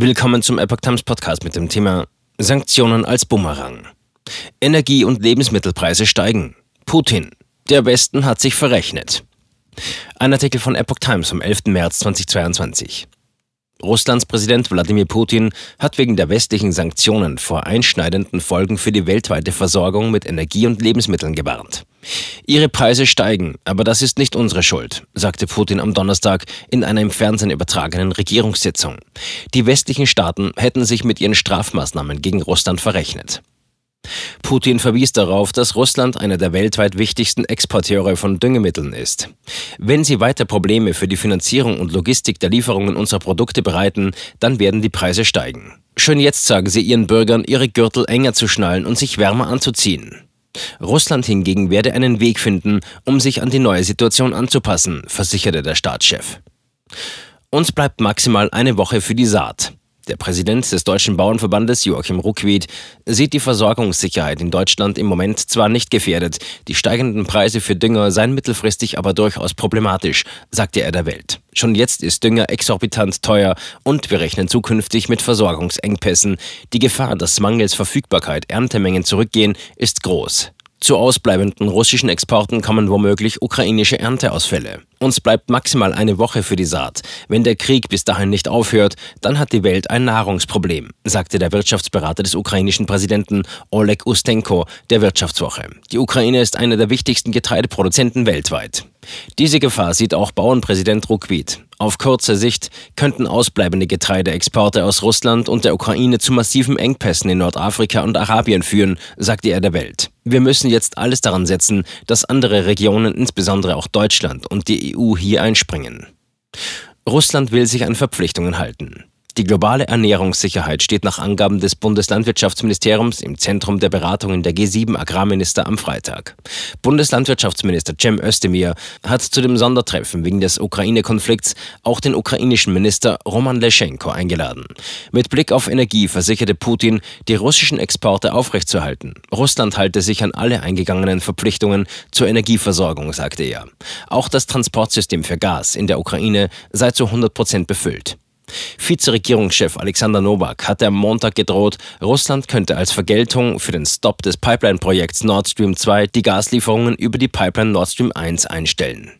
Willkommen zum Epoch Times Podcast mit dem Thema Sanktionen als Bumerang. Energie- und Lebensmittelpreise steigen. Putin. Der Westen hat sich verrechnet. Ein Artikel von Epoch Times vom 11. März 2022. Russlands Präsident Wladimir Putin hat wegen der westlichen Sanktionen vor einschneidenden Folgen für die weltweite Versorgung mit Energie und Lebensmitteln gewarnt. Ihre Preise steigen, aber das ist nicht unsere Schuld, sagte Putin am Donnerstag in einer im Fernsehen übertragenen Regierungssitzung. Die westlichen Staaten hätten sich mit ihren Strafmaßnahmen gegen Russland verrechnet. Putin verwies darauf, dass Russland einer der weltweit wichtigsten Exporteure von Düngemitteln ist. Wenn sie weiter Probleme für die Finanzierung und Logistik der Lieferungen unserer Produkte bereiten, dann werden die Preise steigen. Schon jetzt sagen sie ihren Bürgern, ihre Gürtel enger zu schnallen und sich wärmer anzuziehen. Russland hingegen werde einen Weg finden, um sich an die neue Situation anzupassen, versicherte der Staatschef. Uns bleibt maximal eine Woche für die Saat. Der Präsident des Deutschen Bauernverbandes, Joachim Ruckwied, sieht die Versorgungssicherheit in Deutschland im Moment zwar nicht gefährdet, die steigenden Preise für Dünger seien mittelfristig aber durchaus problematisch, sagte er der Welt. Schon jetzt ist Dünger exorbitant teuer und wir rechnen zukünftig mit Versorgungsengpässen. Die Gefahr, dass mangels Verfügbarkeit Erntemengen zurückgehen, ist groß. Zu ausbleibenden russischen Exporten kommen womöglich ukrainische Ernteausfälle. Uns bleibt maximal eine Woche für die Saat. Wenn der Krieg bis dahin nicht aufhört, dann hat die Welt ein Nahrungsproblem, sagte der Wirtschaftsberater des ukrainischen Präsidenten Oleg Ustenko der Wirtschaftswoche. Die Ukraine ist einer der wichtigsten Getreideproduzenten weltweit. Diese Gefahr sieht auch Bauernpräsident Ruckwied. Auf kurze Sicht könnten ausbleibende Getreideexporte aus Russland und der Ukraine zu massiven Engpässen in Nordafrika und Arabien führen, sagte er der Welt. Wir müssen jetzt alles daran setzen, dass andere Regionen, insbesondere auch Deutschland und die EU hier einspringen. Russland will sich an Verpflichtungen halten. Die globale Ernährungssicherheit steht nach Angaben des Bundeslandwirtschaftsministeriums im Zentrum der Beratungen der G7 Agrarminister am Freitag. Bundeslandwirtschaftsminister Cem Özdemir hat zu dem Sondertreffen wegen des Ukraine-Konflikts auch den ukrainischen Minister Roman Leschenko eingeladen. Mit Blick auf Energie versicherte Putin, die russischen Exporte aufrechtzuerhalten. Russland halte sich an alle eingegangenen Verpflichtungen zur Energieversorgung, sagte er. Auch das Transportsystem für Gas in der Ukraine sei zu 100 Prozent befüllt. Vizeregierungschef Alexander Nowak hatte am Montag gedroht, Russland könnte als Vergeltung für den Stopp des Pipeline-Projekts Nord Stream 2 die Gaslieferungen über die Pipeline Nord Stream 1 einstellen.